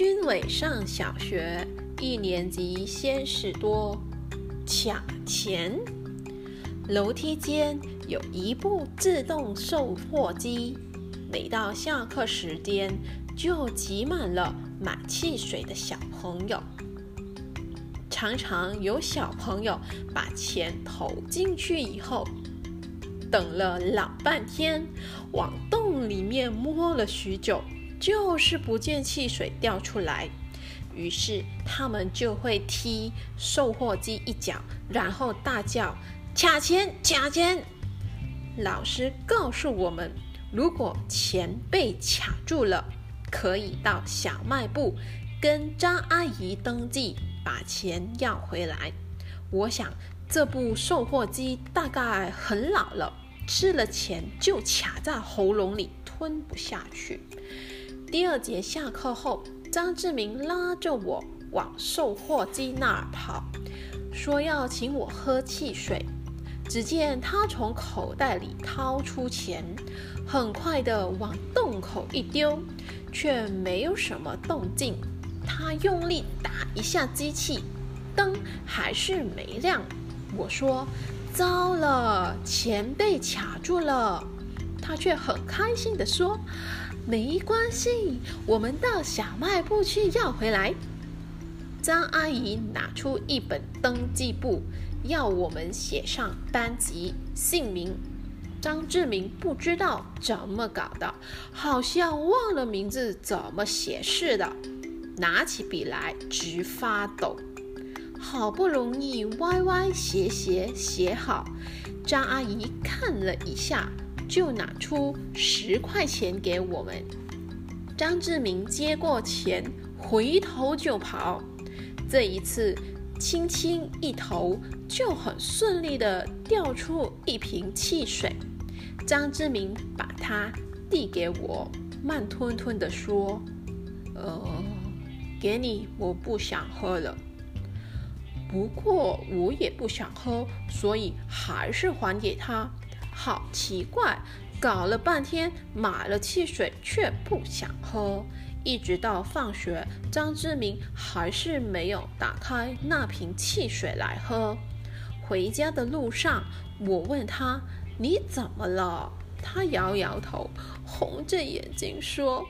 军伟上小学一年级，先是多抢钱。楼梯间有一部自动售货机，每到下课时间，就挤满了买汽水的小朋友。常常有小朋友把钱投进去以后，等了老半天，往洞里面摸了许久，就是不见汽水掉出来。于是他们就会踢售货机一脚，然后大叫。卡钱，卡钱！老师告诉我们，如果钱被卡住了，可以到小卖部跟张阿姨登记，把钱要回来。我想，这部售货机大概很老了，吃了钱就卡在喉咙里，吞不下去。第二节下课后，张志明拉着我往售货机那儿跑，说要请我喝汽水。只见他从口袋里掏出钱，很快的往洞口一丢，却没有什么动静。他用力打一下机器，灯还是没亮。我说：“糟了，钱被卡住了。”他却很开心的说：“没关系，我们到小卖部去要回来。”张阿姨拿出一本登记簿。要我们写上班级、姓名。张志明不知道怎么搞的，好像忘了名字怎么写似的，拿起笔来直发抖。好不容易歪歪斜斜写好，张阿姨看了一下，就拿出十块钱给我们。张志明接过钱，回头就跑。这一次。轻轻一投，就很顺利的掉出一瓶汽水。张志明把它递给我，慢吞吞的说：“呃，给你，我不想喝了。不过我也不想喝，所以还是还给他。好奇怪，搞了半天买了汽水却不想喝。”一直到放学，张志明还是没有打开那瓶汽水来喝。回家的路上，我问他：“你怎么了？”他摇摇头，红着眼睛说：“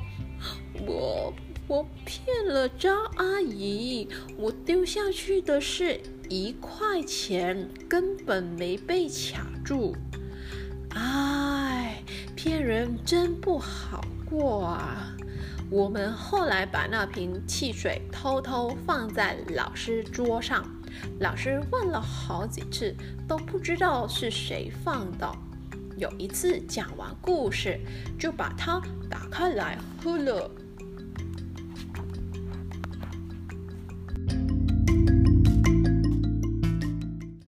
我我骗了张阿姨，我丢下去的是一块钱，根本没被卡住。哎，骗人真不好过啊！”我们后来把那瓶汽水偷偷放在老师桌上，老师问了好几次，都不知道是谁放的。有一次讲完故事，就把它打开来喝了。